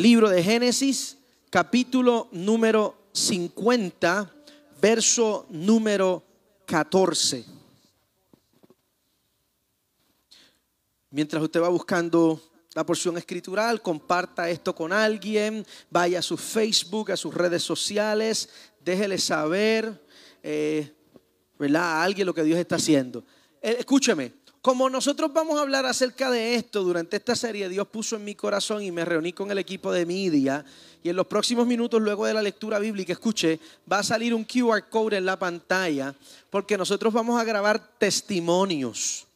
Libro de Génesis, capítulo número 50, verso número 14. Mientras usted va buscando la porción escritural, comparta esto con alguien, vaya a su Facebook, a sus redes sociales, déjele saber, eh. A alguien lo que Dios está haciendo. Eh, escúcheme, como nosotros vamos a hablar acerca de esto durante esta serie, Dios puso en mi corazón y me reuní con el equipo de media. Y en los próximos minutos, luego de la lectura bíblica, escuche, va a salir un QR code en la pantalla, porque nosotros vamos a grabar testimonios.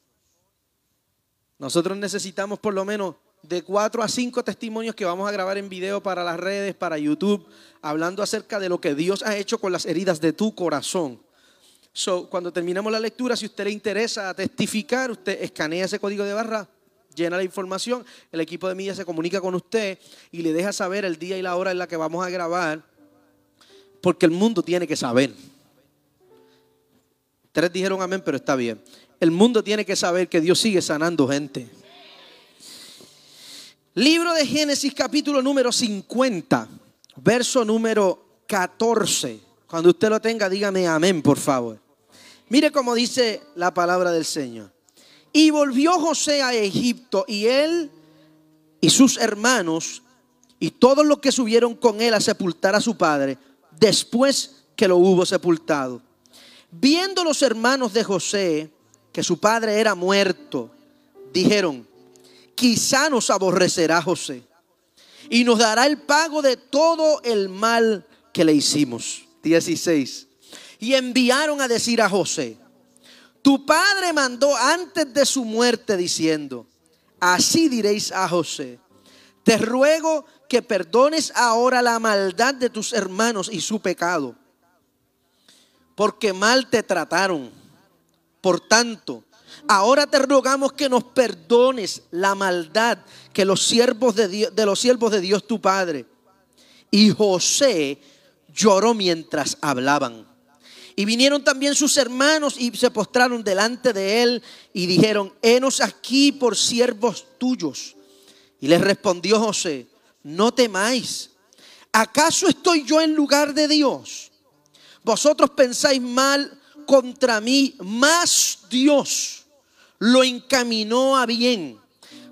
Nosotros necesitamos por lo menos de cuatro a cinco testimonios que vamos a grabar en video para las redes, para YouTube, hablando acerca de lo que Dios ha hecho con las heridas de tu corazón. Cuando terminemos la lectura, si usted le interesa testificar, usted escanea ese código de barra, llena la información, el equipo de media se comunica con usted y le deja saber el día y la hora en la que vamos a grabar, porque el mundo tiene que saber. Tres dijeron amén, pero está bien. El mundo tiene que saber que Dios sigue sanando gente. Libro de Génesis capítulo número 50, verso número 14. Cuando usted lo tenga, dígame amén, por favor. Mire cómo dice la palabra del Señor. Y volvió José a Egipto y él y sus hermanos y todos los que subieron con él a sepultar a su padre después que lo hubo sepultado. Viendo los hermanos de José que su padre era muerto, dijeron, quizá nos aborrecerá José y nos dará el pago de todo el mal que le hicimos. 16. Y enviaron a decir a José, tu padre mandó antes de su muerte diciendo, así diréis a José, te ruego que perdones ahora la maldad de tus hermanos y su pecado, porque mal te trataron. Por tanto, Ahora te rogamos que nos perdones la maldad que los siervos de, Dios, de los siervos de Dios tu Padre. Y José lloró mientras hablaban. Y vinieron también sus hermanos y se postraron delante de él y dijeron, henos aquí por siervos tuyos. Y les respondió José, no temáis. ¿Acaso estoy yo en lugar de Dios? Vosotros pensáis mal contra mí, más Dios lo encaminó a bien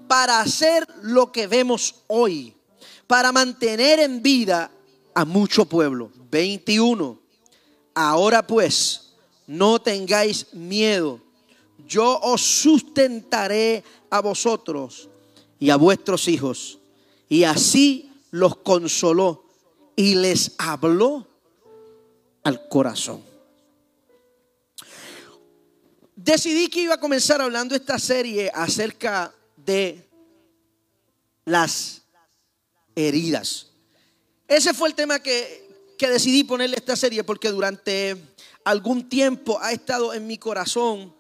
para hacer lo que vemos hoy, para mantener en vida a mucho pueblo. 21. Ahora pues, no tengáis miedo. Yo os sustentaré a vosotros y a vuestros hijos. Y así los consoló y les habló al corazón. Decidí que iba a comenzar hablando esta serie acerca de las heridas. Ese fue el tema que, que decidí ponerle esta serie porque durante algún tiempo ha estado en mi corazón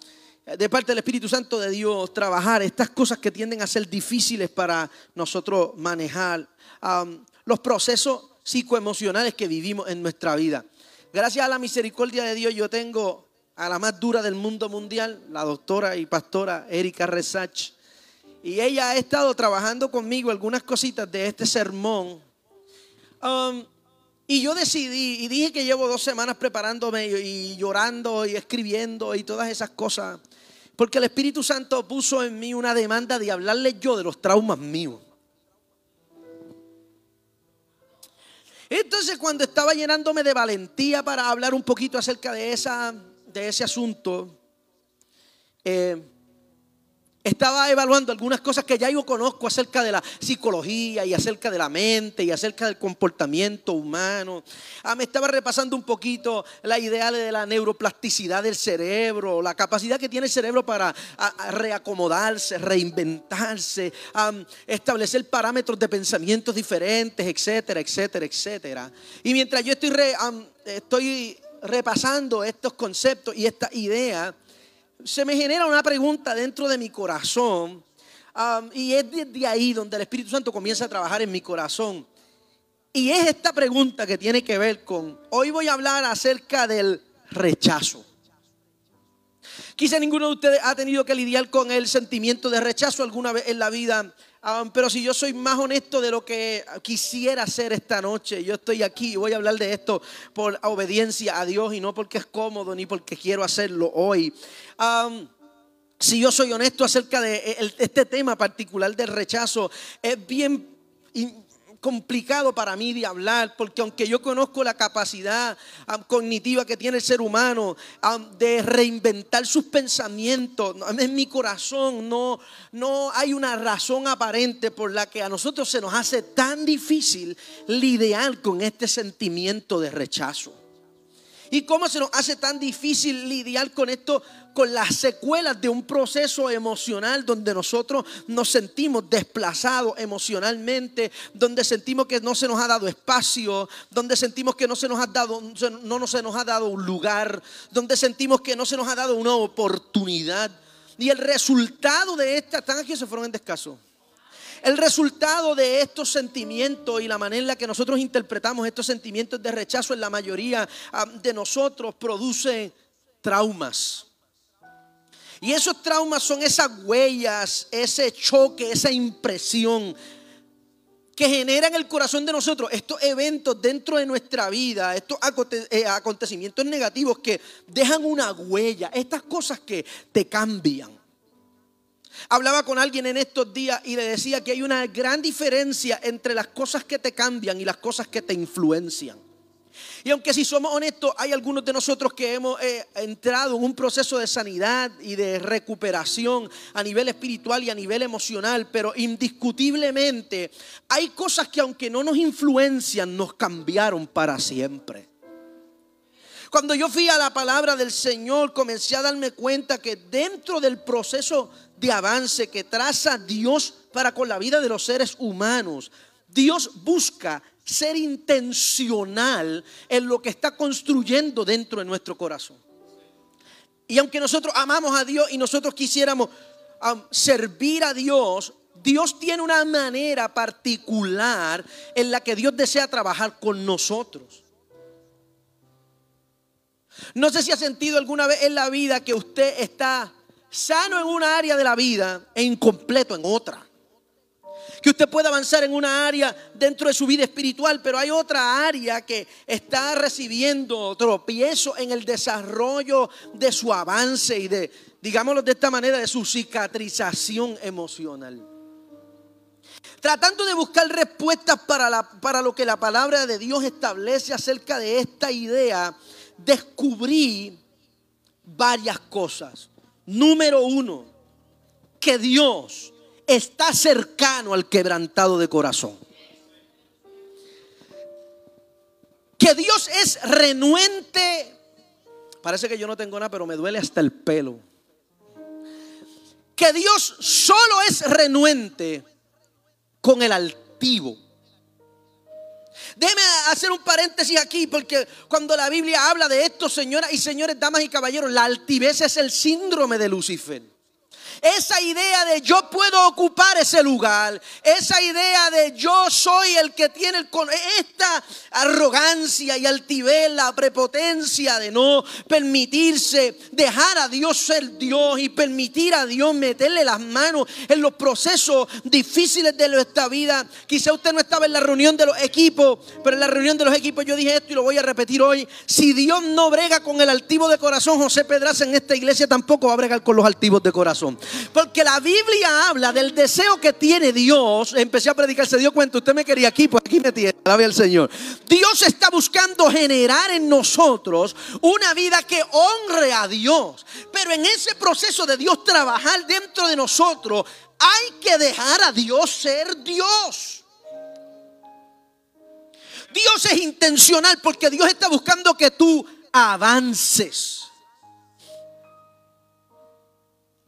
de parte del Espíritu Santo de Dios trabajar estas cosas que tienden a ser difíciles para nosotros manejar, los procesos psicoemocionales que vivimos en nuestra vida. Gracias a la misericordia de Dios yo tengo a la más dura del mundo mundial, la doctora y pastora Erika Resach. Y ella ha estado trabajando conmigo algunas cositas de este sermón. Y yo decidí, y dije que llevo dos semanas preparándome y, llorando y escribiendo y todas esas cosas, porque el Espíritu Santo puso en mí una demanda de hablarle yo de los traumas míos. Entonces cuando estaba llenándome de valentía para hablar un poquito acerca de esa de ese asunto, eh, estaba evaluando algunas cosas que ya yo conozco acerca de la psicología y acerca de la mente y acerca del comportamiento humano. Ah, me estaba repasando un poquito la idea de la neuroplasticidad del cerebro, la capacidad que tiene el cerebro para reacomodarse, reinventarse, establecer parámetros de pensamientos diferentes, etcétera, etcétera, etcétera. Y mientras yo estoy, estoy repasando estos conceptos y esta idea, se me genera una pregunta dentro de mi corazón. Y es desde ahí donde el Espíritu Santo comienza a trabajar en mi corazón. Y es esta pregunta que tiene que ver con, hoy voy a hablar acerca del rechazo. Quizá ninguno de ustedes ha tenido que lidiar con el sentimiento de rechazo alguna vez en la vida. Um, pero si yo soy más honesto de lo que quisiera hacer esta noche, yo estoy aquí y voy a hablar de esto por obediencia a Dios y no porque es cómodo ni porque quiero hacerlo hoy. Si yo soy honesto acerca de este tema particular del rechazo, es bien complicado para mí de hablar, porque aunque yo conozco la capacidad cognitiva que tiene el ser humano de reinventar sus pensamientos, en mi corazón no, no hay una razón aparente por la que a nosotros se nos hace tan difícil lidiar con este sentimiento de rechazo. ¿Y cómo se nos hace tan difícil lidiar con esto, con las secuelas de un proceso emocional donde nosotros nos sentimos desplazados emocionalmente, donde sentimos que no se nos ha dado espacio, donde sentimos que no se nos ha dado, no se nos ha dado un lugar, donde sentimos que no se nos ha dado una oportunidad? Y el resultado de esta, están aquí se fueron en descaso. El resultado de estos sentimientos y la manera en la que nosotros interpretamos estos sentimientos de rechazo en la mayoría ah, de nosotros produce traumas. Y esos traumas son esas huellas, ese choque, esa impresión que genera en el corazón de nosotros estos eventos dentro de nuestra vida, estos eh, acontecimientos negativos que dejan una huella, estas cosas que te cambian. Hablaba con alguien en estos días y le decía que hay una gran diferencia entre las cosas que te cambian y las cosas que te influencian. Y aunque si somos honestos, hay algunos de nosotros que hemos eh, entrado en un proceso de sanidad y de recuperación a nivel espiritual y a nivel emocional, pero indiscutiblemente hay cosas que aunque no nos influencian, nos cambiaron para siempre. Cuando yo fui a la palabra del Señor, comencé a darme cuenta que dentro del proceso de avance que traza Dios para con la vida de los seres humanos. Dios busca ser intencional en lo que está construyendo dentro de nuestro corazón. Y aunque nosotros amamos a Dios y nosotros quisiéramos servir a Dios, Dios tiene una manera particular en la que Dios desea trabajar con nosotros. No sé si ha sentido alguna vez en la vida que usted está sano en una área de la vida e incompleto en otra. Que usted puede avanzar en una área dentro de su vida espiritual, pero hay otra área que está recibiendo tropiezo en el desarrollo de su avance y de, digámoslo de esta manera, de su cicatrización emocional. Tratando de buscar respuestas para, la, para lo que la palabra de Dios establece acerca de esta idea, descubrí varias cosas. Número uno, que Dios está cercano al quebrantado de corazón. Que Dios es renuente. Parece que yo no tengo nada, pero me duele hasta el pelo. Que Dios solo es renuente con el altivo. Déjeme hacer un paréntesis aquí, porque cuando la Biblia habla de esto, señoras y señores, damas y caballeros, la altivez es el síndrome de Lucifer. Esa idea de yo puedo ocupar ese lugar, esa idea de yo soy el que tiene el, esta arrogancia y altivez, la prepotencia de no permitirse dejar a Dios ser Dios y permitir a Dios meterle las manos en los procesos difíciles de nuestra vida. Quizá usted no estaba en la reunión de los equipos, pero en la reunión de los equipos yo dije esto y lo voy a repetir hoy. Si Dios no brega con el altivo de corazón, José Pedraza en esta iglesia tampoco va a bregar con los altivos de corazón. Porque la Biblia habla del deseo que tiene Dios. Empecé a predicar, se dio cuenta, usted me quería aquí, pues aquí me tiene, alabe al Señor. Dios está buscando generar en nosotros una vida que honre a Dios. Pero en ese proceso de Dios trabajar dentro de nosotros, hay que dejar a Dios ser Dios. Dios es intencional porque Dios está buscando que tú avances.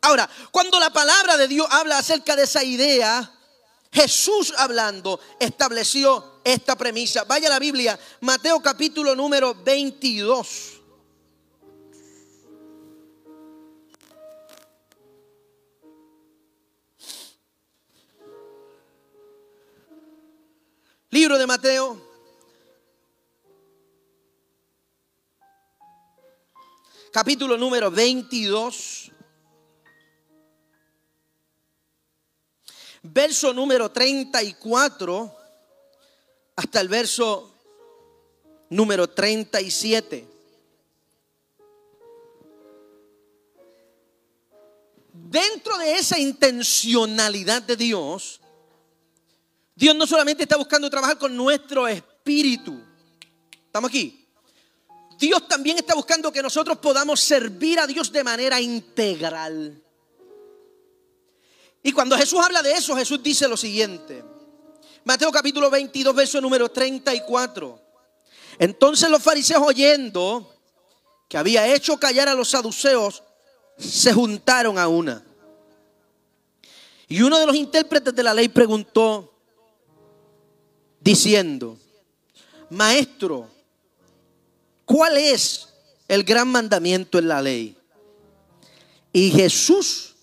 Ahora, cuando la palabra de Dios habla acerca de esa idea, Jesús hablando estableció esta premisa. Vaya a la Biblia, Mateo capítulo número 22. Libro de Mateo. Capítulo número 22. Verso número 34 hasta el verso número 37. Dentro de esa intencionalidad de Dios, Dios no solamente está buscando trabajar con nuestro espíritu. ¿Estamos aquí? Dios también está buscando que nosotros podamos servir a Dios de manera integral. Y cuando Jesús habla de eso, Jesús dice lo siguiente. Mateo capítulo 22, verso número 34. Entonces los fariseos oyendo que había hecho callar a los saduceos, se juntaron a una. Y uno de los intérpretes de la ley preguntó, diciendo, Maestro, ¿cuál es el gran mandamiento en la ley? Y Jesús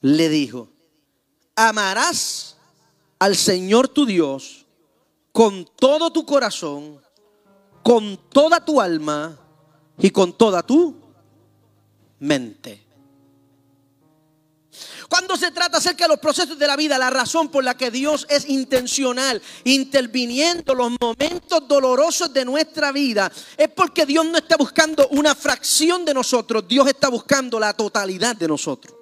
le dijo, amarás al Señor tu Dios con todo tu corazón, con toda tu alma y con toda tu mente. Cuando se trata acerca de los procesos de la vida, la razón por la que Dios es intencional, interviniendo los momentos dolorosos de nuestra vida, es porque Dios no está buscando una fracción de nosotros, Dios está buscando la totalidad de nosotros.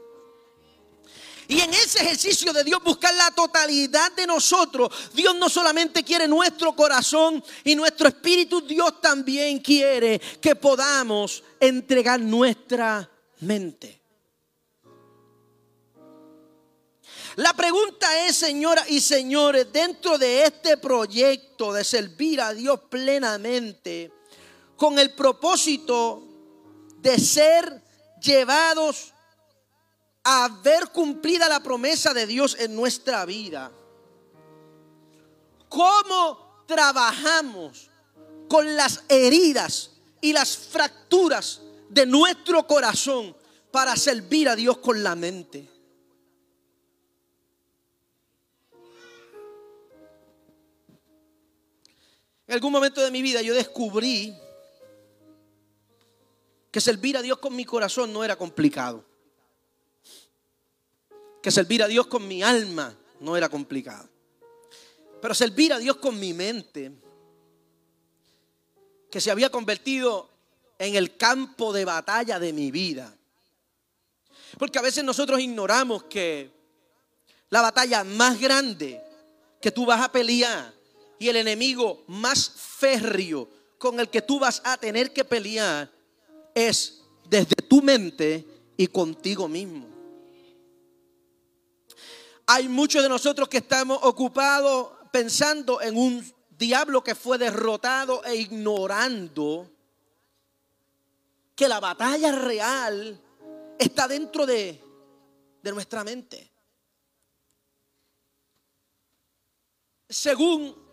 Y en ese ejercicio de Dios buscar la totalidad de nosotros, Dios no solamente quiere nuestro corazón y nuestro espíritu, Dios también quiere que podamos entregar nuestra mente. La pregunta es, señoras y señores, dentro de este proyecto de servir a Dios plenamente, con el propósito de ser llevados a ver cumplida la promesa de Dios en nuestra vida, ¿cómo trabajamos con las heridas y las fracturas de nuestro corazón para servir a Dios con la mente? En algún momento de mi vida yo descubrí que servir a Dios con mi corazón no era complicado. Que servir a Dios con mi alma no era complicado. Pero servir a Dios con mi mente, que se había convertido en el campo de batalla de mi vida. Porque a veces nosotros ignoramos que la batalla más grande que tú vas a pelear y el enemigo más férreo con el que tú vas a tener que pelear es desde tu mente y contigo mismo. Hay muchos de nosotros que estamos ocupados pensando en un diablo que fue derrotado e ignorando que la batalla real está dentro de, de nuestra mente. Según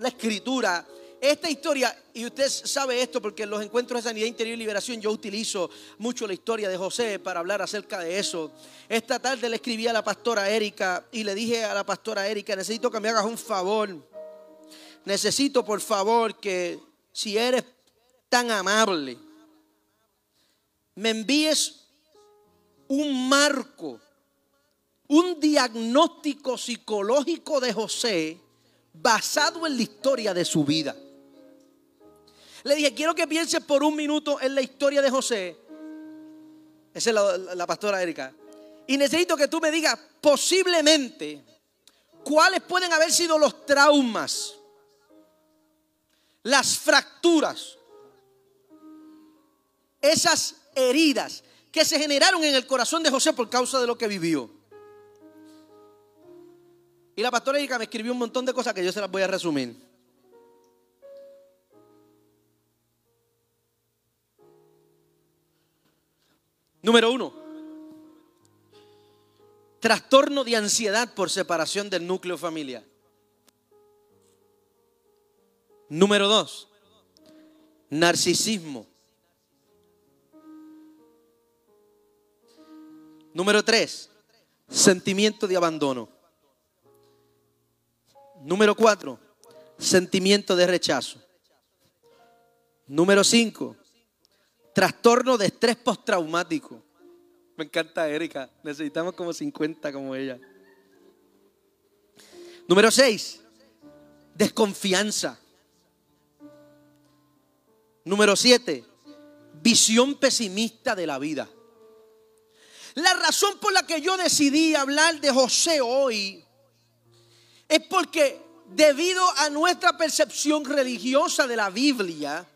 la escritura. Esta historia, y usted sabe esto porque en los encuentros de sanidad interior y liberación yo utilizo mucho la historia de José para hablar acerca de eso. Esta tarde le escribí a la pastora Erika y le dije a la pastora Erika, necesito que me hagas un favor. Necesito por favor que si eres tan amable, me envíes un marco, un diagnóstico psicológico de José basado en la historia de su vida. Le dije, quiero que pienses por un minuto en la historia de José. Esa es la, pastora Erika. Y necesito que tú me digas posiblemente cuáles pueden haber sido los traumas, las fracturas, esas heridas que se generaron en el corazón de José por causa de lo que vivió. Y la pastora Erika me escribió un montón de cosas que yo se las voy a resumir. Número uno, trastorno de ansiedad por separación del núcleo familiar. Número dos, narcisismo. Número tres, sentimiento de abandono. Número cuatro, sentimiento de rechazo. Número cinco, trastorno de estrés postraumático. Me encanta Erika, necesitamos como 50 como ella. Número seis, desconfianza. Número siete, visión pesimista de la vida. La razón por la que yo decidí hablar de José hoy es porque debido a nuestra percepción religiosa de la Biblia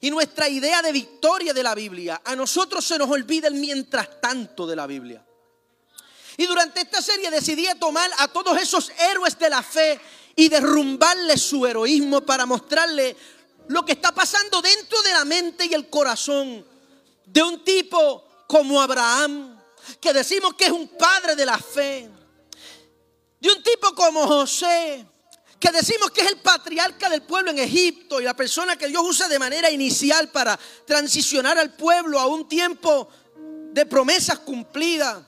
y nuestra idea de victoria de la Biblia, a nosotros se nos olvida el mientras tanto de la Biblia. Y durante esta serie decidí tomar a todos esos héroes de la fe y derrumbarles su heroísmo para mostrarle lo que está pasando dentro de la mente y el corazón de un tipo como Abraham, que decimos que es un padre de la fe, de un tipo como José, que decimos que es el patriarca del pueblo en Egipto y la persona que Dios usa de manera inicial para transicionar al pueblo a un tiempo de promesas cumplidas.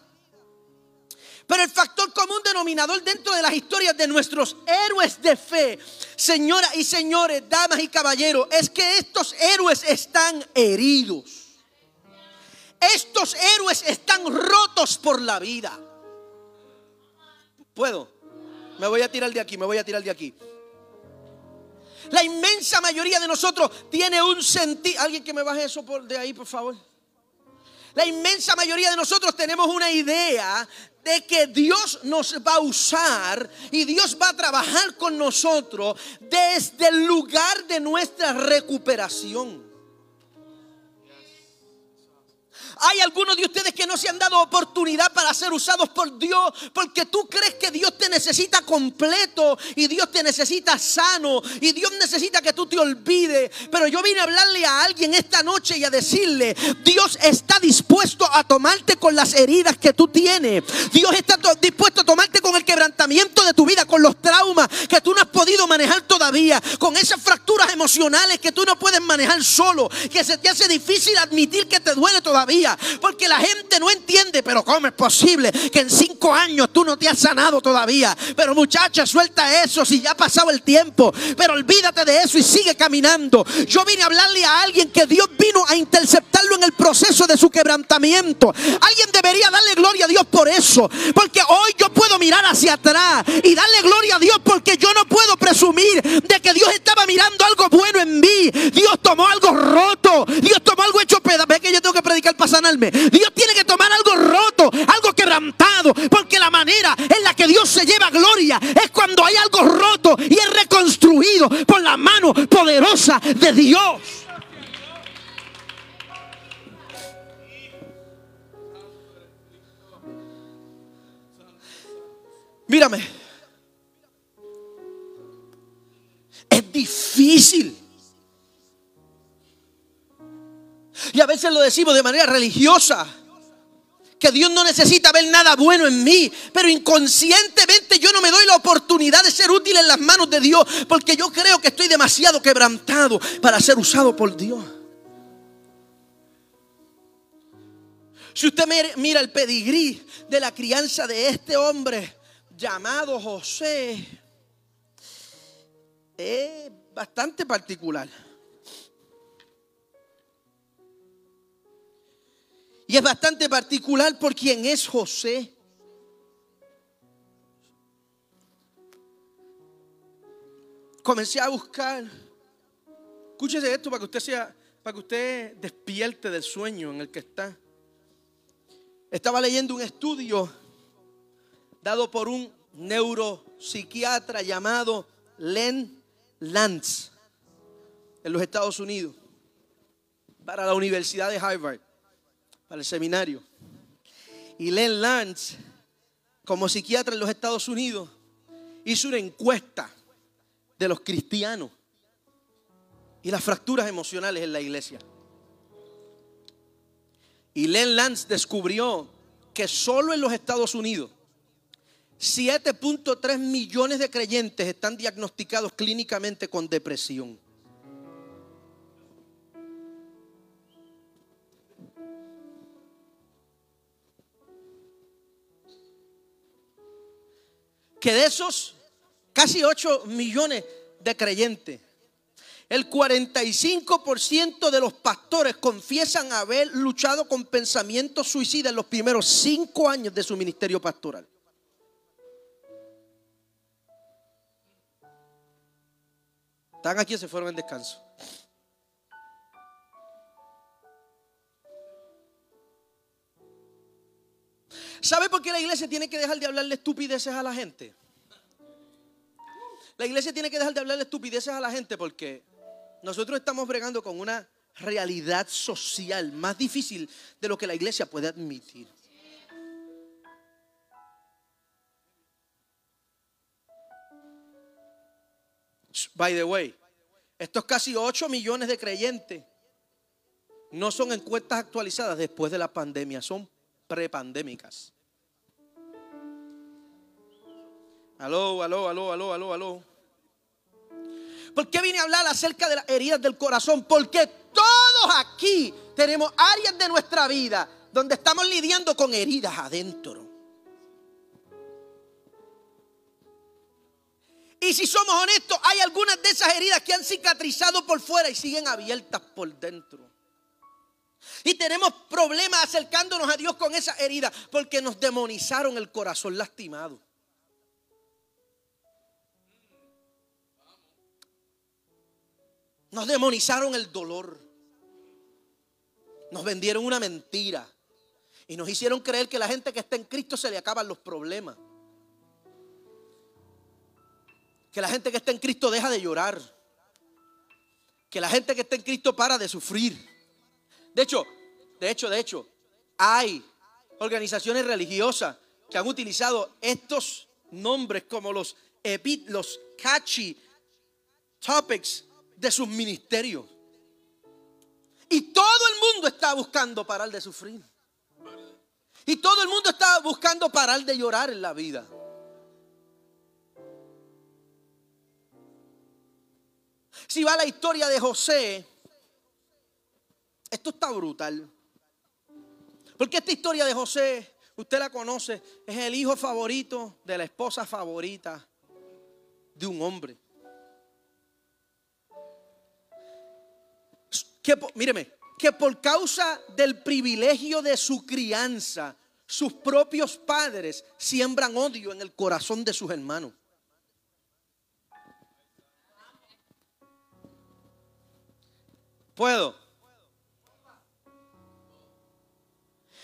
Pero el factor común denominador dentro de las historias de nuestros héroes de fe, señoras y señores, damas y caballeros, es que estos héroes están heridos. Estos héroes están rotos por la vida. ¿Puedo? Me voy a tirar de aquí, me voy a tirar de aquí. La inmensa mayoría de nosotros tiene un sentido. Alguien que me baje eso por de ahí, por favor. La inmensa mayoría de nosotros tenemos una idea de que Dios nos va a usar y Dios va a trabajar con nosotros desde el lugar de nuestra recuperación. Hay algunos de ustedes que no se han dado oportunidad para ser usados por Dios porque tú crees que Dios te necesita completo y Dios te necesita sano y Dios necesita que tú te olvides. Pero yo vine a hablarle a alguien esta noche y a decirle, Dios está dispuesto a tomarte con las heridas que tú tienes. Dios está dispuesto a tomarte con el quebrantamiento de tu vida, con los traumas que tú no has podido manejar todavía, con esas fracturas emocionales que tú no puedes manejar solo, que se te hace difícil admitir que te duele todavía porque la gente no entiende, pero ¿cómo es posible que en cinco años tú no te has sanado todavía? Pero muchacha, suelta eso si ya ha pasado el tiempo. Pero olvídate de eso y sigue caminando. Yo vine a hablarle a alguien que Dios vino a interceptarlo en el proceso de su quebrantamiento. Alguien debería darle gloria a Dios por eso. Porque hoy yo puedo mirar hacia atrás y darle gloria a Dios porque yo no puedo presumir de que Dios estaba mirando algo bueno en mí. Dios tomó algo roto. Dios tomó algo hecho pedazo. Ve que yo tengo que predicar Dios tiene que tomar algo roto, algo quebrantado, porque la manera en la que Dios se lleva gloria es cuando hay algo roto y es reconstruido por la mano poderosa de Dios. Mírame. Es difícil Y a veces lo decimos de manera religiosa. Que Dios no necesita ver nada bueno en mí. Pero inconscientemente yo no me doy la oportunidad de ser útil en las manos de Dios. Porque yo creo que estoy demasiado quebrantado para ser usado por Dios. Si usted mira el pedigrí de la crianza de este hombre llamado José, es bastante particular. Y es bastante particular por quien es José. Comencé a buscar. Escúchese esto para que usted sea, para que usted despierte del sueño en el que está. Estaba leyendo un estudio dado por un neuropsiquiatra llamado Len Lantz en los Estados Unidos para la Universidad de Harvard para el seminario. Y Len Lance, como psiquiatra en los Estados Unidos, hizo una encuesta de los cristianos y las fracturas emocionales en la iglesia. Y Len Lance descubrió que solo en los Estados Unidos 7.3 millones de creyentes están diagnosticados clínicamente con depresión. que de esos casi 8 millones de creyentes, el 45% de los pastores confiesan haber luchado con pensamientos suicidas en los primeros 5 años de su ministerio pastoral. Están aquí, se fueron en descanso. ¿Sabe por qué la iglesia tiene que dejar de hablarle estupideces a la gente? La iglesia tiene que dejar de hablarle estupideces a la gente porque nosotros estamos bregando con una realidad social más difícil de lo que la iglesia puede admitir. By the way, estos casi 8 millones de creyentes no son encuestas actualizadas después de la pandemia, son prepandémicas. Aló, aló, aló, aló, aló, aló. ¿Por qué vine a hablar acerca de las heridas del corazón? Porque todos aquí tenemos áreas de nuestra vida donde estamos lidiando con heridas adentro. Y si somos honestos, hay algunas de esas heridas que han cicatrizado por fuera y siguen abiertas por dentro. Y tenemos problemas acercándonos a Dios con esa herida porque nos demonizaron el corazón lastimado. Nos demonizaron el dolor. Nos vendieron una mentira. Y nos hicieron creer que la gente que está en Cristo se le acaban los problemas. Que la gente que está en Cristo deja de llorar. Que la gente que está en Cristo para de sufrir. De hecho, de hecho, de hecho, hay organizaciones religiosas que han utilizado estos nombres como los, los catchy topics de sus ministerios. Y todo el mundo está buscando parar de sufrir. Y todo el mundo está buscando parar de llorar en la vida. Si va la historia de José, esto está brutal. Porque esta historia de José, usted la conoce, es el hijo favorito de la esposa favorita de un hombre. que, míreme, que por causa del privilegio de su crianza, sus propios padres siembran odio en el corazón de sus hermanos. ¿Puedo?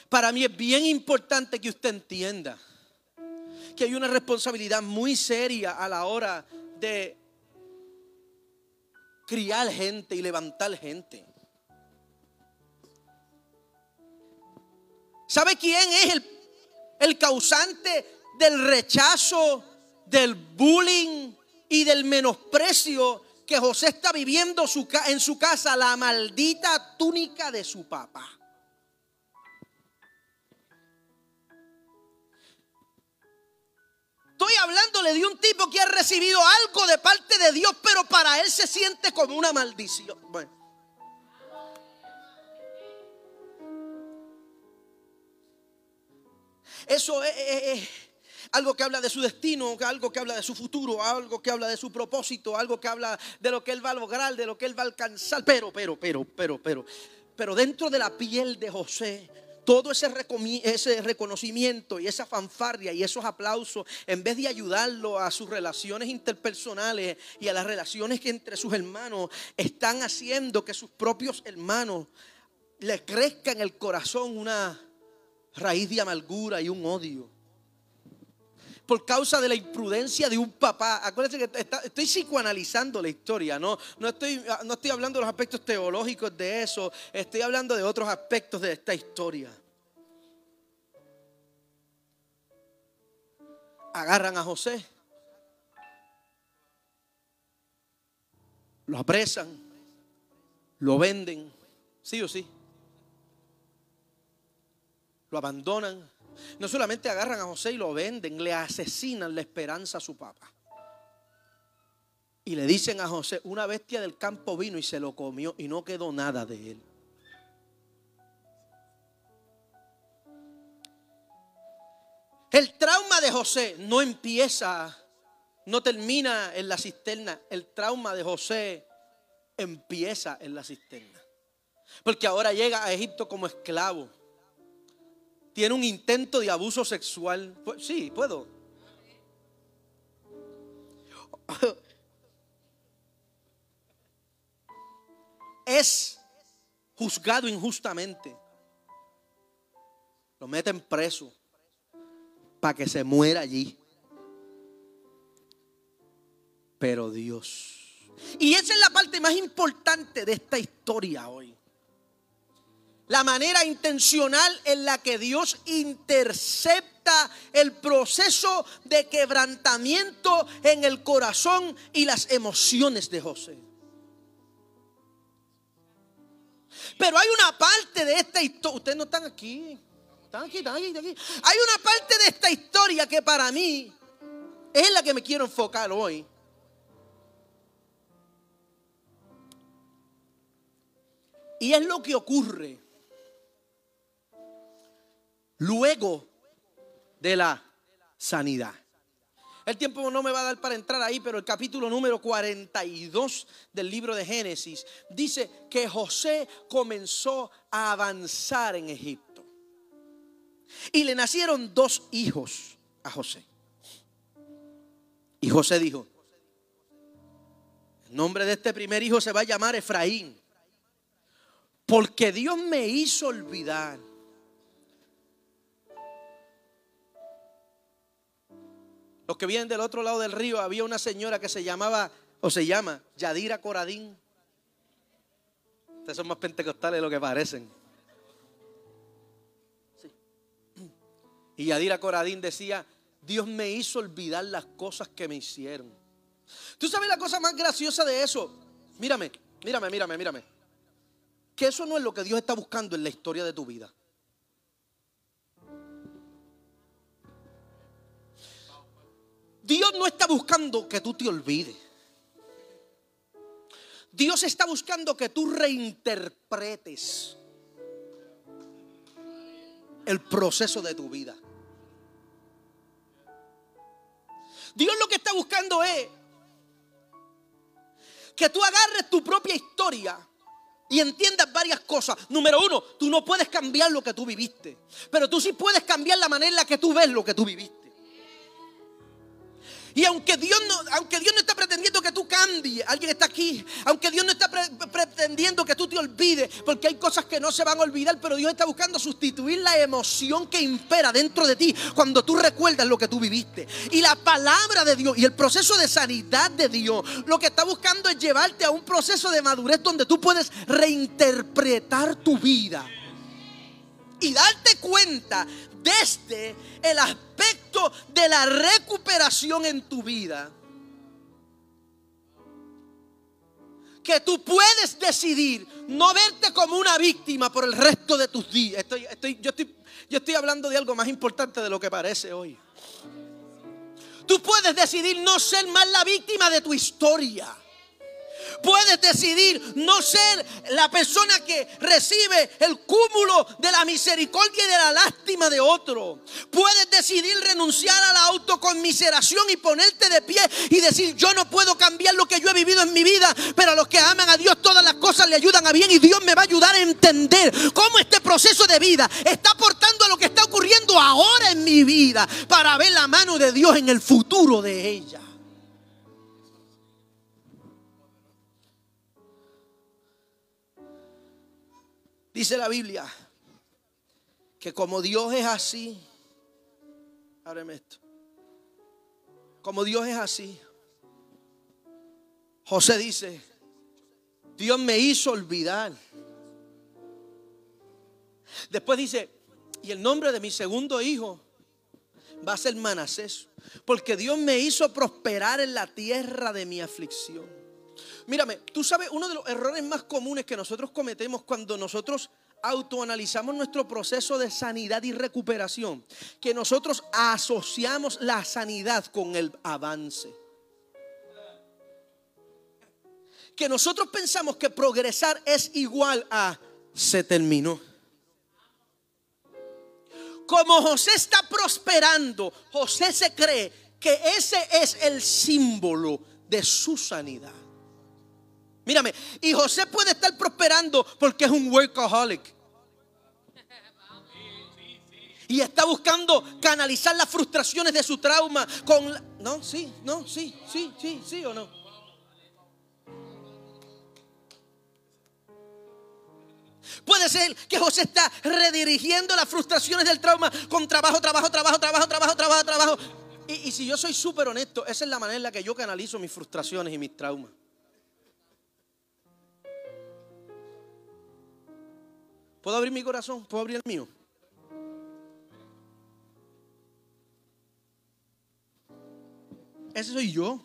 Para mí es bien importante que usted entienda que hay una responsabilidad muy seria a la hora de criar gente y levantar gente. ¿Sabe quién es el, causante del rechazo, del bullying y del menosprecio que José está viviendo en su casa? La maldita túnica de su papá. Estoy hablándole de un tipo que ha recibido algo de parte de Dios, pero para él se siente como una maldición. Bueno. Eso es, algo que habla de su destino, algo que habla de su futuro, algo que habla de su propósito, algo que habla de lo que él va a lograr, de lo que él va a alcanzar. Pero, pero, pero, pero, pero, pero dentro de la piel de José, todo ese, reconocimiento y esa fanfarria y esos aplausos, en vez de ayudarlo a sus relaciones interpersonales y a las relaciones que entre sus hermanos, están haciendo que sus propios hermanos le crezca en el corazón una raíz de amargura y un odio. Por causa de la imprudencia de un papá. Acuérdense que estoy psicoanalizando la historia, ¿no? No estoy, no estoy hablando de los aspectos teológicos de eso, estoy hablando de otros aspectos de esta historia. Agarran a José, lo apresan, lo venden, sí o sí lo abandonan. No solamente agarran a José y lo venden, le asesinan la esperanza a su papá. Y le dicen a José, una bestia del campo vino y se lo comió y no quedó nada de él. El trauma de José no empieza, no termina en la cisterna. El trauma de José empieza en la cisterna. Porque ahora llega a Egipto como esclavo tiene un intento de abuso sexual. Sí, puedo. es juzgado injustamente, lo meten preso para que se muera allí. Pero Dios. Y esa es la parte más importante de esta historia hoy. La manera intencional en la que Dios intercepta el proceso de quebrantamiento en el corazón y las emociones de José. Pero hay una parte de esta historia, ustedes no están aquí, están aquí, están aquí, están aquí. Hay una parte de esta historia que para mí es la que me quiero enfocar hoy. Y es lo que ocurre luego de la sanidad. El tiempo no me va a dar para entrar ahí, pero el capítulo número 42 del libro de Génesis dice que José comenzó a avanzar en Egipto. Y le nacieron dos hijos a José. Y José dijo, el nombre de este primer hijo se va a llamar Efraín, porque Dios me hizo olvidar Los que vienen del otro lado del río, había una señora que se llamaba, o se llama, Yadira Coradín. Ustedes son más pentecostales de lo que parecen. Y Yadira Coradín decía, Dios me hizo olvidar las cosas que me hicieron. ¿Tú sabes la cosa más graciosa de eso? Mírame, mírame, mírame, mírame. Que eso no es lo que Dios está buscando en la historia de tu vida. Dios no está buscando que tú te olvides. Dios está buscando que tú reinterpretes el proceso de tu vida. Dios lo que está buscando es que tú agarres tu propia historia y entiendas varias cosas. Número uno, tú no puedes cambiar lo que tú viviste, pero tú sí puedes cambiar la manera en la que tú ves lo que tú viviste. Y aunque Dios no, aunque Dios no está pretendiendo que tú cambies, alguien está aquí, aunque Dios no está pretendiendo que tú te olvides, porque hay cosas que no se van a olvidar, pero Dios está buscando sustituir la emoción que impera dentro de ti cuando tú recuerdas lo que tú viviste. Y la palabra de Dios y el proceso de sanidad de Dios, lo que está buscando es llevarte a un proceso de madurez donde tú puedes reinterpretar tu vida y darte cuenta desde el aspecto de la recuperación en tu vida, que tú puedes decidir no verte como una víctima por el resto de tus días. Estoy, estoy, yo, estoy, yo estoy hablando de algo más importante de lo que parece hoy. Tú puedes decidir no ser más la víctima de tu historia. Puedes decidir no ser la persona que recibe el cúmulo de la misericordia y de la lástima de otro. Puedes decidir renunciar a la autoconmiseración y ponerte de pie y decir, yo no puedo cambiar lo que yo he vivido en mi vida, pero a los que aman a Dios todas las cosas le ayudan a bien y Dios me va a ayudar a entender cómo este proceso de vida está aportando a lo que está ocurriendo ahora en mi vida para ver la mano de Dios en el futuro de ella. Dice la Biblia que como Dios es así, ábreme esto. Como Dios es así, José dice, Dios me hizo olvidar. Después dice, y el nombre de mi segundo hijo va a ser Manasés, porque Dios me hizo prosperar en la tierra de mi aflicción. Mírame, tú sabes, uno de los errores más comunes que nosotros cometemos cuando nosotros autoanalizamos nuestro proceso de sanidad y recuperación, que nosotros asociamos la sanidad con el avance. Que nosotros pensamos que progresar es igual a se terminó. Como José está prosperando, José se cree que ese es el símbolo de su sanidad. Mírame, y José puede estar prosperando porque es un workaholic. Y está buscando canalizar las frustraciones de su trauma con... no, sí, no, sí, sí, sí, sí o no. Puede ser que José está redirigiendo las frustraciones del trauma con trabajo, trabajo, trabajo, trabajo, trabajo, trabajo, trabajo. Y, y si yo soy súper honesto, esa es la manera en la que yo canalizo mis frustraciones y mis traumas. ¿Puedo abrir mi corazón? ¿Puedo abrir el mío? Ese soy yo.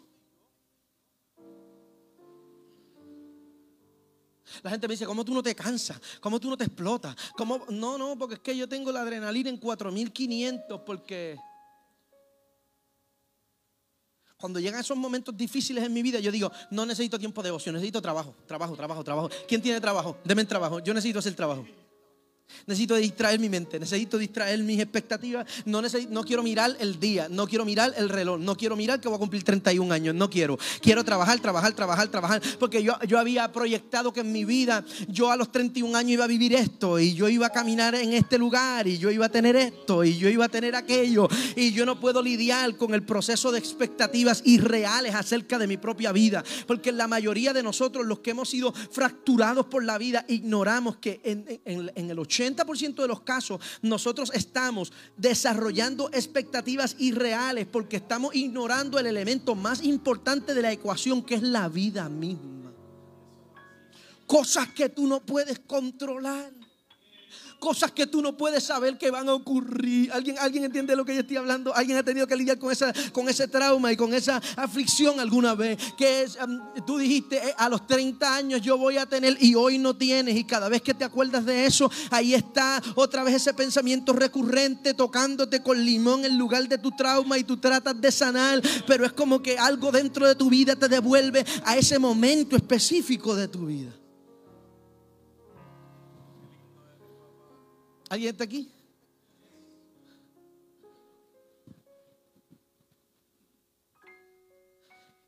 La gente me dice, ¿cómo tú no te cansas? ¿Cómo tú no te explotas? ¿Cómo? No, no, porque es que yo tengo la adrenalina en 4500 porque cuando llegan esos momentos difíciles en mi vida, yo digo, no necesito tiempo de devoción, necesito trabajo, trabajo, trabajo, trabajo. ¿Quién tiene trabajo? Deme el trabajo, yo necesito hacer trabajo. Necesito distraer mi mente, necesito distraer mis expectativas. No, no quiero mirar el día, no quiero mirar el reloj, no quiero mirar que voy a cumplir 31 años, no quiero. Quiero trabajar, trabajar, trabajar, trabajar. Porque yo, yo había proyectado que en mi vida yo a los 31 años iba a vivir esto y yo iba a caminar en este lugar y yo iba a tener esto y yo iba a tener aquello. Y yo no puedo lidiar con el proceso de expectativas irreales acerca de mi propia vida. Porque la mayoría de nosotros, los que hemos sido fracturados por la vida, ignoramos que en, en, en el 80 80% de los casos nosotros estamos desarrollando expectativas irreales porque estamos ignorando el elemento más importante de la ecuación que es la vida misma. Cosas que tú no puedes controlar cosas que tú no puedes saber que van a ocurrir. ¿Alguien, alguien entiende lo que yo estoy hablando? ¿Alguien ha tenido que lidiar con, esa, con ese trauma y con esa aflicción alguna vez? Que es, tú dijiste, eh, a los 30 años yo voy a tener y hoy no tienes. Y cada vez que te acuerdas de eso, ahí está otra vez ese pensamiento recurrente tocándote con limón en lugar de tu trauma y tú tratas de sanar. Pero es como que algo dentro de tu vida te devuelve a ese momento específico de tu vida. ¿Alguien está aquí?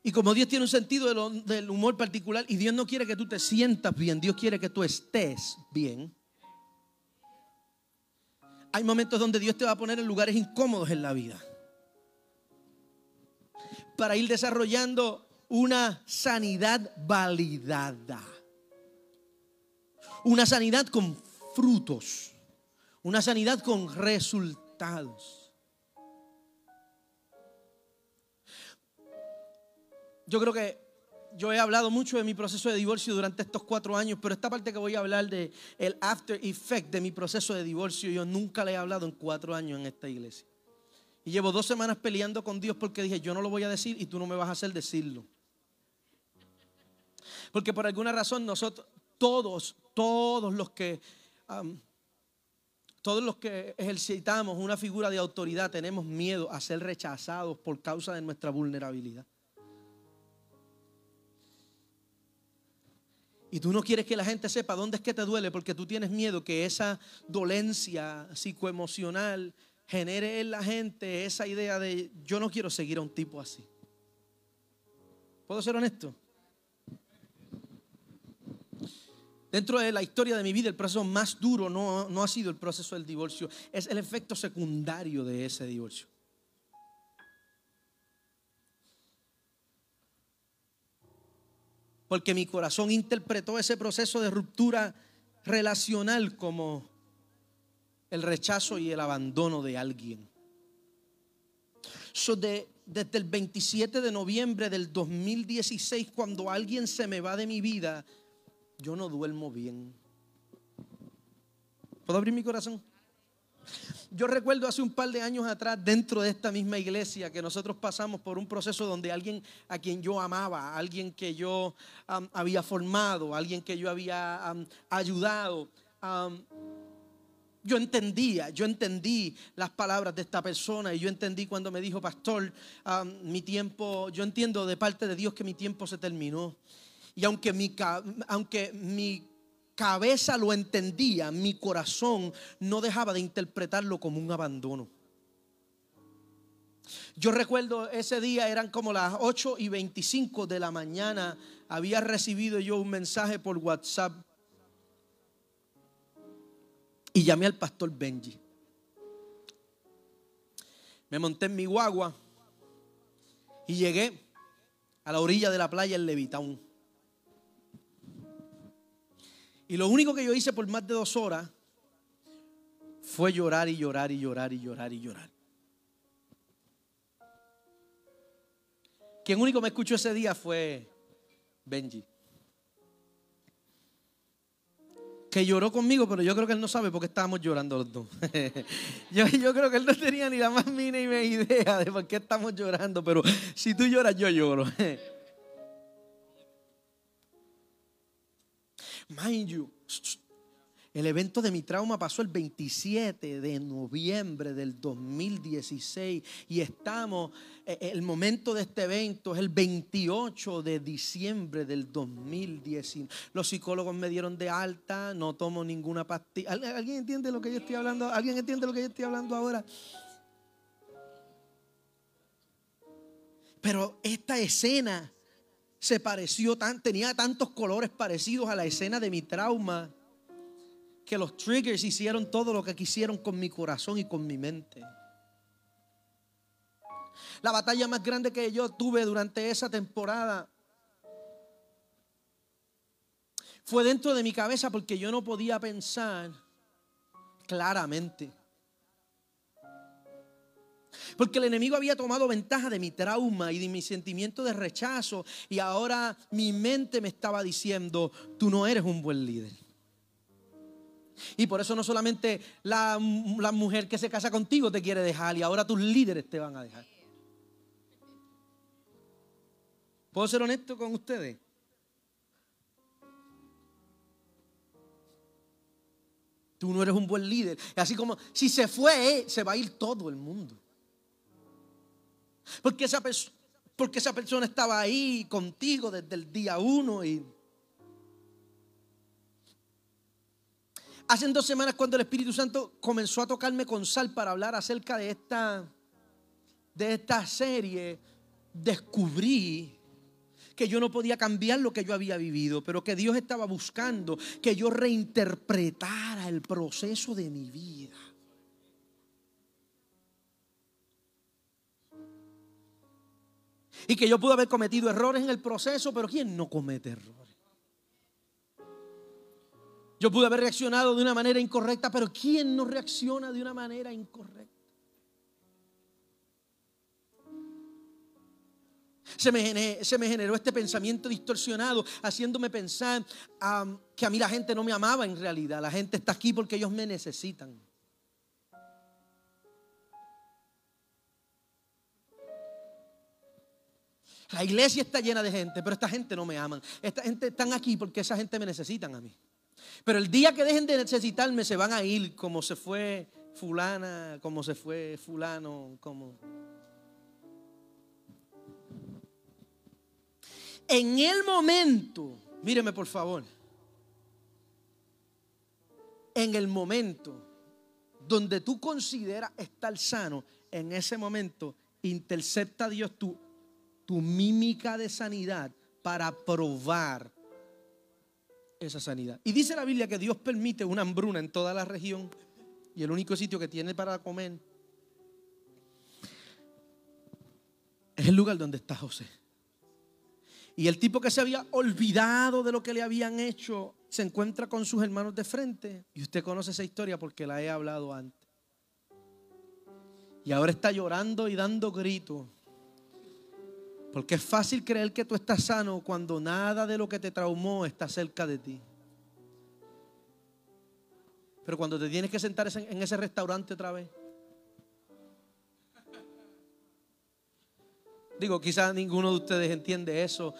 Y como Dios tiene un sentido del humor particular y Dios no quiere que tú te sientas bien, Dios quiere que tú estés bien. Hay momentos donde Dios te va a poner en lugares incómodos en la vida para ir desarrollando una sanidad validada. Una sanidad con frutos. Una sanidad con resultados. Yo creo que yo he hablado mucho de mi proceso de divorcio durante estos cuatro años, pero esta parte que voy a hablar de el after effect de mi proceso de divorcio, yo nunca le he hablado en cuatro años en esta iglesia. Y llevo dos semanas peleando con Dios porque dije, yo no lo voy a decir y tú no me vas a hacer decirlo. Porque por alguna razón nosotros, todos, todos los que todos los que ejercitamos una figura de autoridad tenemos miedo a ser rechazados por causa de nuestra vulnerabilidad. Y tú no quieres que la gente sepa dónde es que te duele porque tú tienes miedo que esa dolencia psicoemocional genere en la gente esa idea de yo no quiero seguir a un tipo así. ¿Puedo ser honesto? Dentro de la historia de mi vida, el proceso más duro no, no ha sido el proceso del divorcio, es el efecto secundario de ese divorcio. Porque mi corazón interpretó ese proceso de ruptura relacional como el rechazo y el abandono de alguien. desde el 27 de noviembre del 2016, cuando alguien se me va de mi vida, yo no duermo bien. ¿Puedo abrir mi corazón? Yo recuerdo hace un par de años atrás, dentro de esta misma iglesia, que nosotros pasamos por un proceso donde alguien a quien yo amaba, alguien que yo había formado, alguien que yo había ayudado, yo entendía, yo entendí las palabras de esta persona y yo entendí cuando me dijo, pastor, mi tiempo, yo entiendo de parte de Dios que mi tiempo se terminó. Y aunque mi, aunque mi cabeza lo entendía, mi corazón no dejaba de interpretarlo como un abandono. Yo recuerdo ese día, eran como las 8 y 25 de la mañana, había recibido yo un mensaje por WhatsApp y llamé al pastor Benji. Me monté en mi guagua y llegué a la orilla de la playa en Levitown. Y lo único que yo hice por más de dos horas fue llorar y llorar y llorar y llorar y llorar. Quien único me escuchó ese día fue Benji. Que lloró conmigo, pero yo creo que él no sabe por qué estábamos llorando los dos. yo, yo, creo que él no tenía ni la más mínima idea de por qué estamos llorando, pero si tú lloras, yo lloro. Mind you, el evento de mi trauma pasó el 27 de noviembre del 2016 y estamos, eh, el momento de este evento es el 28 de diciembre del 2019. Los psicólogos me dieron de alta, no tomo ninguna pastilla. ¿Alguien entiende lo que yo estoy hablando? ¿Alguien entiende lo que yo estoy hablando ahora? Pero esta escena se pareció tan, tenía tantos colores parecidos a la escena de mi trauma que los triggers hicieron todo lo que quisieron con mi corazón y con mi mente. La batalla más grande que yo tuve durante esa temporada fue dentro de mi cabeza porque yo no podía pensar claramente. Porque el enemigo había tomado ventaja de mi trauma y de mi sentimiento de rechazo. Y ahora mi mente me estaba diciendo, tú no eres un buen líder. Y por eso no solamente la, mujer que se casa contigo te quiere dejar y ahora tus líderes te van a dejar. ¿Puedo ser honesto con ustedes? Tú no eres un buen líder. Así como si se fue, se va a ir todo el mundo. Porque esa, persona estaba ahí contigo desde el día uno y Hace dos semanas cuando el Espíritu Santo comenzó a tocarme con sal para hablar acerca de esta, de esta serie, descubrí que yo no podía cambiar lo que yo había vivido, pero que Dios estaba buscando que yo reinterpretara el proceso de mi vida. Y que yo pude haber cometido errores en el proceso, pero ¿quién no comete errores? Yo pude haber reaccionado de una manera incorrecta, pero ¿quién no reacciona de una manera incorrecta? Se me, generó, este pensamiento distorsionado, haciéndome pensar que a mí la gente no me amaba en realidad. La gente está aquí porque ellos me necesitan. La iglesia está llena de gente, pero esta gente no me aman. Esta gente están aquí porque esa gente me necesitan a mí. Pero el día que dejen de necesitarme se van a ir como se fue fulana, como se fue fulano, como... En el momento, míreme por favor, en el momento donde tú consideras estar sano, en ese momento intercepta a Dios tu, tu mímica de sanidad para probar esa sanidad. Y dice la Biblia que Dios permite una hambruna en toda la región y el único sitio que tiene para comer es el lugar donde está José. Y el tipo que se había olvidado de lo que le habían hecho se encuentra con sus hermanos de frente. Y usted conoce esa historia porque la he hablado antes. Y ahora está llorando y dando gritos porque es fácil creer que tú estás sano cuando nada de lo que te traumó está cerca de ti. Pero cuando te tienes que sentar en ese restaurante otra vez. Digo, quizás ninguno de ustedes entiende eso,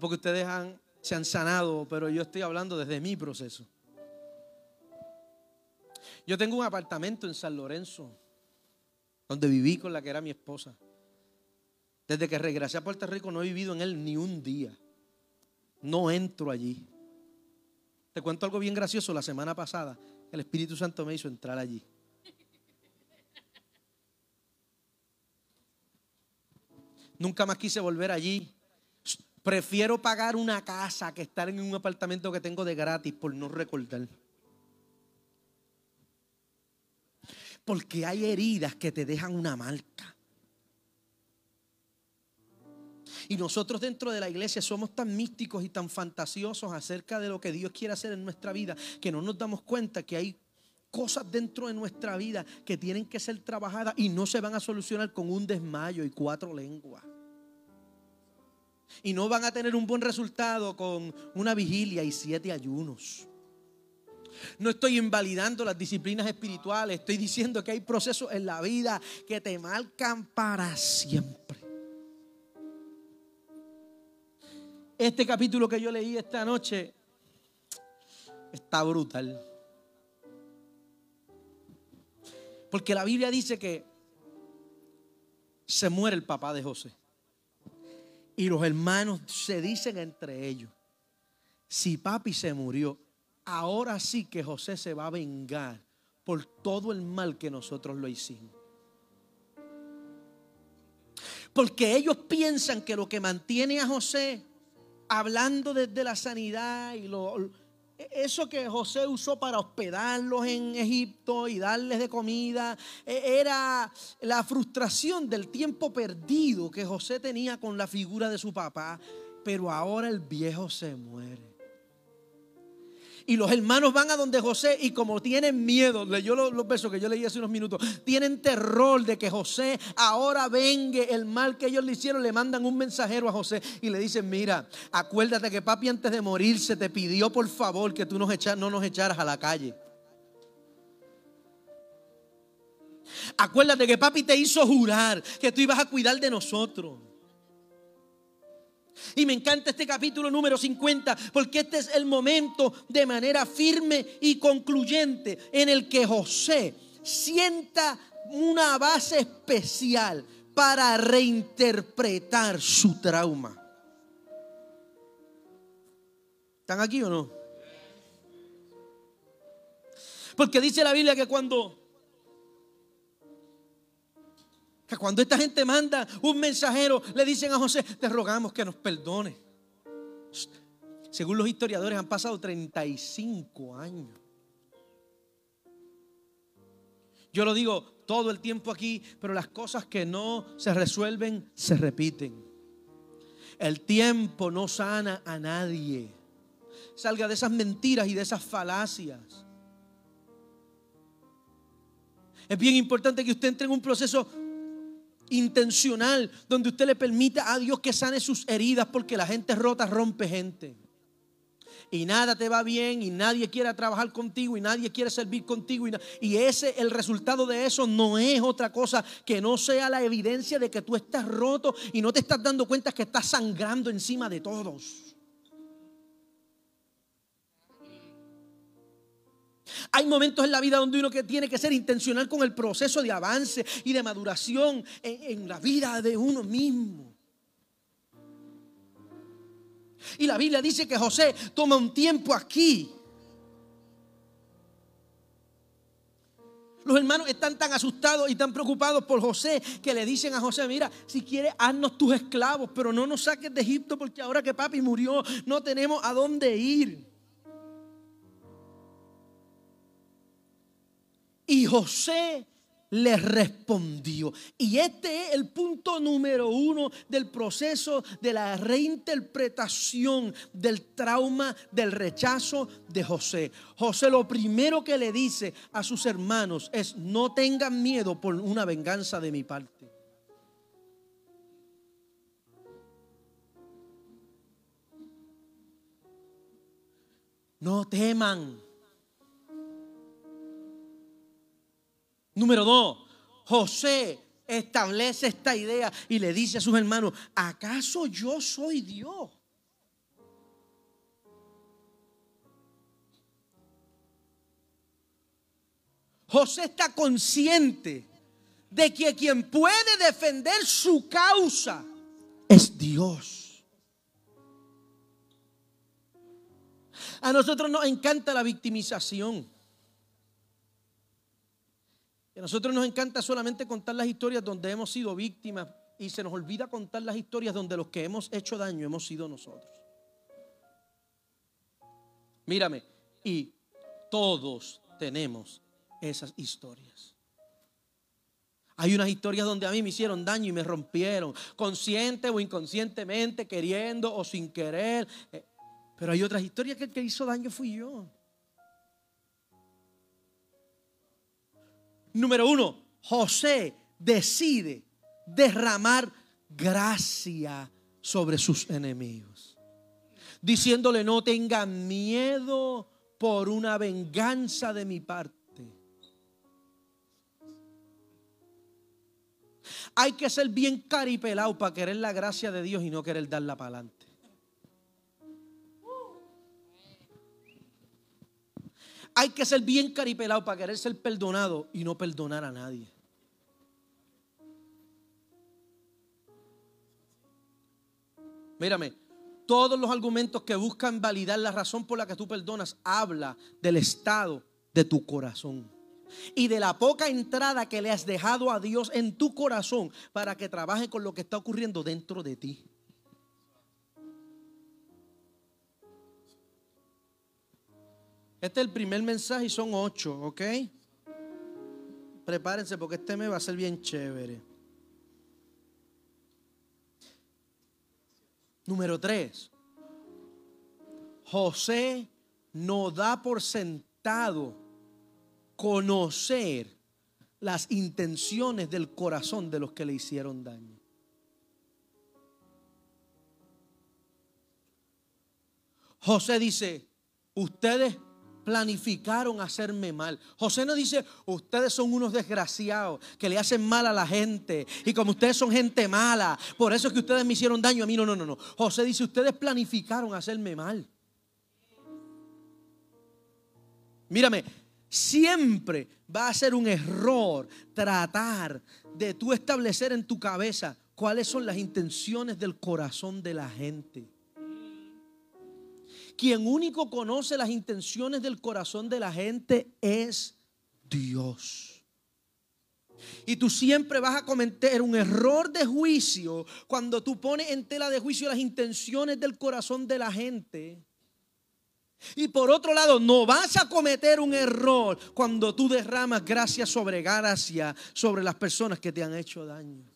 porque ustedes se han sanado, pero yo estoy hablando desde mi proceso. Yo tengo un apartamento en San Lorenzo, donde viví con la que era mi esposa. Desde que regresé a Puerto Rico no he vivido en él ni un día. No entro allí. Te cuento algo bien gracioso. La semana pasada el Espíritu Santo me hizo entrar allí. Nunca más quise volver allí. Prefiero pagar una casa que estar en un apartamento que tengo de gratis por no recordar. Porque hay heridas que te dejan una marca. Y nosotros dentro de la iglesia somos tan místicos y tan fantasiosos acerca de lo que Dios quiere hacer en nuestra vida que no nos damos cuenta que hay cosas dentro de nuestra vida que tienen que ser trabajadas y no se van a solucionar con un desmayo y cuatro lenguas. Y no van a tener un buen resultado con una vigilia y siete ayunos. No estoy invalidando las disciplinas espirituales, estoy diciendo que hay procesos en la vida que te marcan para siempre. Este capítulo que yo leí esta noche está brutal. Porque la Biblia dice que se muere el papá de José. Y los hermanos se dicen entre ellos, si papi se murió, ahora sí que José se va a vengar por todo el mal que nosotros lo hicimos. Porque ellos piensan que lo que mantiene a José hablando desde la sanidad y lo, eso que José usó para hospedarlos en Egipto y darles de comida, e, era la frustración del tiempo perdido que José tenía con la figura de su papá, pero ahora el viejo se muere. Y los hermanos van a donde José y como tienen miedo, leyó los, los, versos que yo leí hace unos minutos, tienen terror de que José ahora vengue el mal que ellos le hicieron, le mandan un mensajero a José y le dicen, mira, acuérdate que papi antes de morirse te pidió por favor que tú no nos echaras a la calle. Acuérdate que papi te hizo jurar que tú ibas a cuidar de nosotros. Y me encanta este capítulo número 50 porque este es el momento de manera firme y concluyente en el que José sienta una base especial para reinterpretar su trauma. ¿Están aquí o no? Porque dice la Biblia que cuando que cuando esta gente manda un mensajero, le dicen a José, te rogamos que nos perdone. Según los historiadores han pasado 35 años. Yo lo digo todo el tiempo aquí, pero las cosas que no se resuelven se repiten. El tiempo no sana a nadie. Salga de esas mentiras y de esas falacias. Es bien importante que usted entre en un proceso intencional donde usted le permita a Dios que sane sus heridas porque la gente rota rompe gente. Y nada te va bien y nadie quiere trabajar contigo y nadie quiere servir contigo. Y, ese, el resultado de eso no es otra cosa que no sea la evidencia de que tú estás roto y no te estás dando cuenta que estás sangrando encima de todos. Hay momentos en la vida donde uno que tiene que ser intencional con el proceso de avance y de maduración en, en la vida de uno mismo. Y la Biblia dice que José toma un tiempo aquí. Los hermanos están tan asustados y tan preocupados por José que le dicen a José, mira, si quieres, haznos tus esclavos, pero no nos saques de Egipto porque ahora que papi murió, no tenemos a dónde ir. Y José le respondió. Y este es el punto número uno del proceso de la reinterpretación del trauma, del rechazo de José. José lo primero que le dice a sus hermanos es, no tengan miedo por una venganza de mi parte. No teman. Número dos, José establece esta idea y le dice a sus hermanos, ¿acaso yo soy Dios? José está consciente de que quien puede defender su causa es Dios. A nosotros nos encanta la victimización. A nosotros nos encanta solamente contar las historias donde hemos sido víctimas y se nos olvida contar las historias donde los que hemos hecho daño hemos sido nosotros. Mírame, y todos tenemos esas historias. Hay unas historias donde a mí me hicieron daño y me rompieron, consciente o inconscientemente, queriendo o sin querer. Eh, pero hay otras historias que el que hizo daño fui yo. Número uno, José decide derramar gracia sobre sus enemigos, diciéndole no tengan miedo por una venganza de mi parte. Hay que ser bien caripelado para querer la gracia de Dios y no querer darla para adelante. Hay que ser bien caripelado para querer ser perdonado y no perdonar a nadie. Mírame, todos los argumentos que buscan validar la razón por la que tú perdonas habla del estado de tu corazón y de la poca entrada que le has dejado a Dios en tu corazón para que trabaje con lo que está ocurriendo dentro de ti. Este es el primer mensaje y son ocho, ¿ok? Prepárense porque este me va a ser bien chévere. Número tres. José no da por sentado conocer las intenciones del corazón de los que le hicieron daño. José dice, ustedes planificaron hacerme mal. José no dice, ustedes son unos desgraciados que le hacen mal a la gente. Y como ustedes son gente mala, por eso es que ustedes me hicieron daño a mí. No, no, no, no. José dice, ustedes planificaron hacerme mal. Mírame, siempre va a ser un error tratar de tú establecer en tu cabeza cuáles son las intenciones del corazón de la gente. Quien único conoce las intenciones del corazón de la gente es Dios. Y tú siempre vas a cometer un error de juicio cuando tú pones en tela de juicio las intenciones del corazón de la gente. Y por otro lado, no vas a cometer un error cuando tú derramas gracia sobre gracia sobre las personas que te han hecho daño.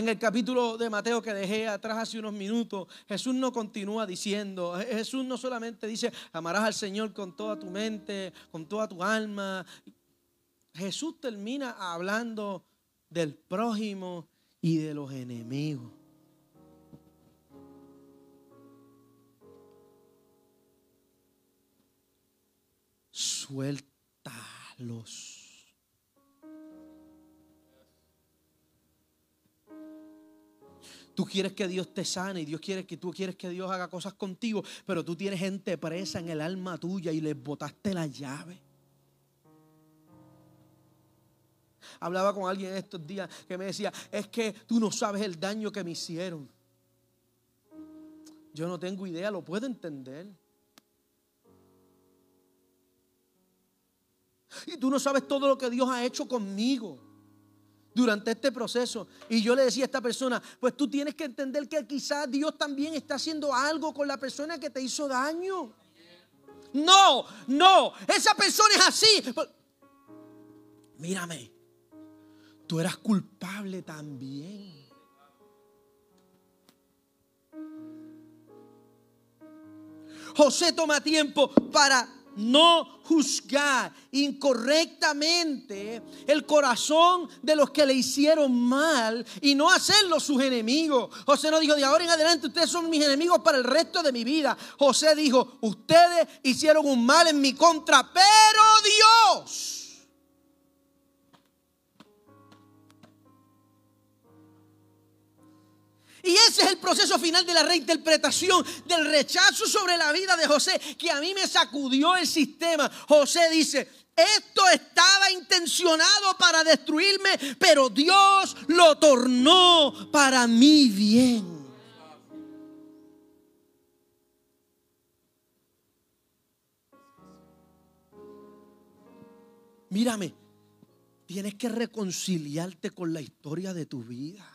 En el capítulo de Mateo que dejé atrás hace unos minutos, Jesús no continúa diciendo, Jesús no solamente dice, amarás al Señor con toda tu mente, con toda tu alma. Jesús termina hablando del prójimo y de los enemigos. Suéltalos. Tú quieres que Dios te sane y Dios quiere que tú quieres que Dios haga cosas contigo, pero tú tienes gente presa en el alma tuya y les botaste la llave. Hablaba con alguien estos días que me decía, es que tú no sabes el daño que me hicieron. Yo no tengo idea, lo puedo entender. Y tú no sabes todo lo que Dios ha hecho conmigo durante este proceso. Y yo le decía a esta persona, pues tú tienes que entender que quizás Dios también está haciendo algo con la persona que te hizo daño. No, no, esa persona es así. Mírame, tú eras culpable también. José toma tiempo para no juzgar incorrectamente el corazón de los que le hicieron mal y no hacerlos sus enemigos. José no dijo, de ahora en adelante ustedes son mis enemigos para el resto de mi vida. José dijo, ustedes hicieron un mal en mi contra, pero Dios Y ese es el proceso final de la reinterpretación del rechazo sobre la vida de José, que a mí me sacudió el sistema. José dice, esto estaba intencionado para destruirme, pero Dios lo tornó para mi bien. Mírame, tienes que reconciliarte con la historia de tu vida.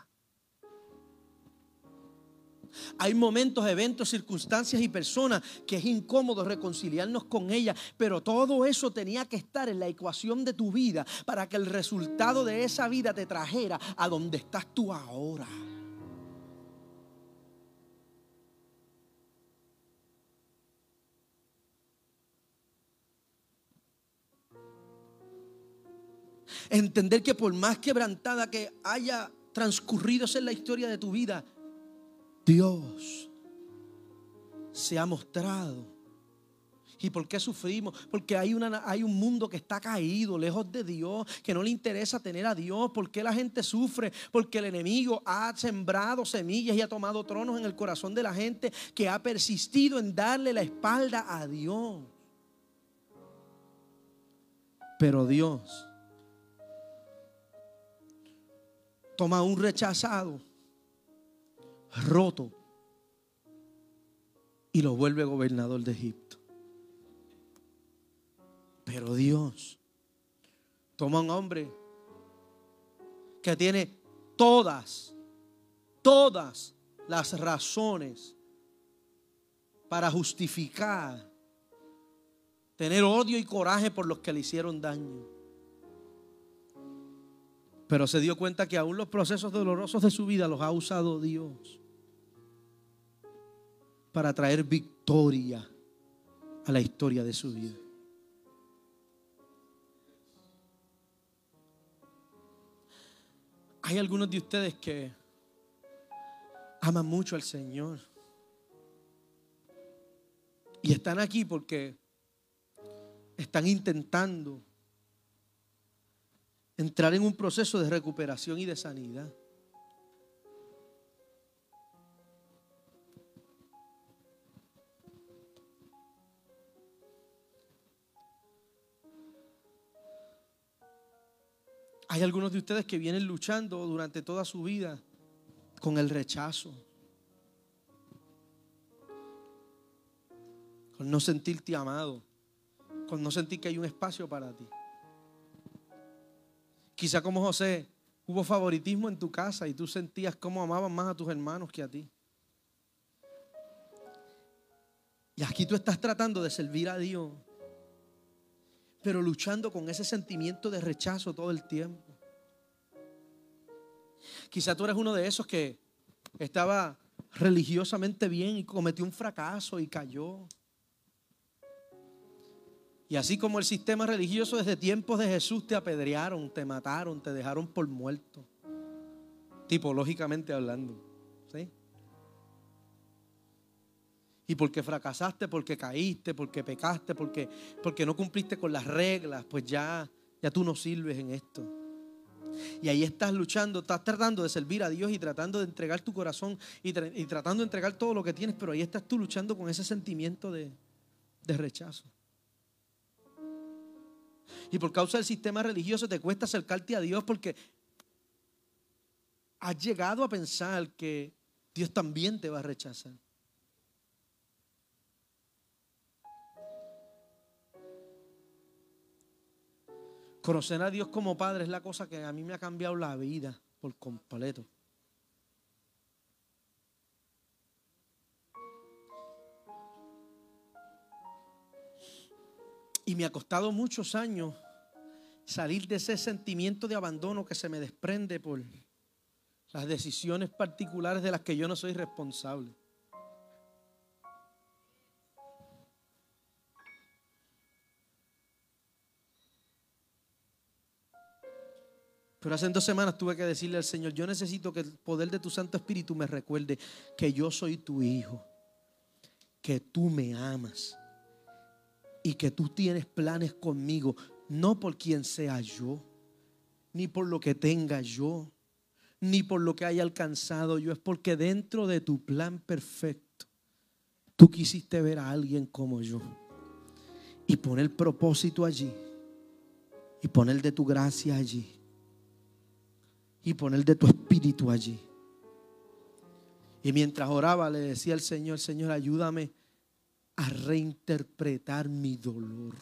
Hay momentos, eventos, circunstancias y personas que es incómodo reconciliarnos con ellas, pero todo eso tenía que estar en la ecuación de tu vida para que el resultado de esa vida te trajera a donde estás tú ahora. Entender que por más quebrantada que haya transcurrido en la historia de tu vida, Dios se ha mostrado. ¿Y por qué sufrimos? Porque hay, hay un mundo que está caído, lejos de Dios, que no le interesa tener a Dios. ¿Por qué la gente sufre? Porque el enemigo ha sembrado semillas y ha tomado tronos en el corazón de la gente que ha persistido en darle la espalda a Dios. Pero Dios toma un rechazado, roto, y lo vuelve gobernador de Egipto. Pero Dios toma un hombre que tiene todas, todas las razones para justificar, tener odio y coraje por los que le hicieron daño. Pero se dio cuenta que aún los procesos dolorosos de su vida los ha usado Dios para traer victoria a la historia de su vida. Hay algunos de ustedes que aman mucho al Señor. Y están aquí porque están intentando entrar en un proceso de recuperación y de sanidad. Hay algunos de ustedes que vienen luchando durante toda su vida con el rechazo, con no sentirte amado, con no sentir que hay un espacio para ti. Quizá como José, hubo favoritismo en tu casa y tú sentías cómo amaban más a tus hermanos que a ti. Y aquí tú estás tratando de servir a Dios, pero luchando con ese sentimiento de rechazo todo el tiempo. Quizá tú eres uno de esos que estaba religiosamente bien y cometió un fracaso y cayó. Y así como el sistema religioso desde tiempos de Jesús te apedrearon, te mataron, te dejaron por muerto. Tipológicamente hablando. ¿Sí? Y porque fracasaste, porque caíste, porque pecaste, porque, porque no cumpliste con las reglas, pues ya, ya tú no sirves en esto. Y ahí estás luchando, estás tratando de servir a Dios y tratando de entregar tu corazón y, tratando de entregar todo lo que tienes, pero ahí estás tú luchando con ese sentimiento de, de rechazo. Y por causa del sistema religioso te cuesta acercarte a Dios porque has llegado a pensar que Dios también te va a rechazar. Conocer a Dios como Padre es la cosa que a mí me ha cambiado la vida por completo. Y me ha costado muchos años salir de ese sentimiento de abandono que se me desprende por las decisiones particulares de las que yo no soy responsable. Pero hace dos semanas tuve que decirle al Señor, yo necesito que el poder de tu Santo Espíritu me recuerde que yo soy tu hijo, que tú me amas y que tú tienes planes conmigo, no por quien sea yo, ni por lo que tenga yo, ni por lo que haya alcanzado yo, es porque dentro de tu plan perfecto, tú quisiste ver a alguien como yo y poner propósito allí, y poner de tu gracia allí, y poner de tu espíritu allí. Y mientras oraba le decía al Señor, Señor, ayúdame a reinterpretar mi dolor.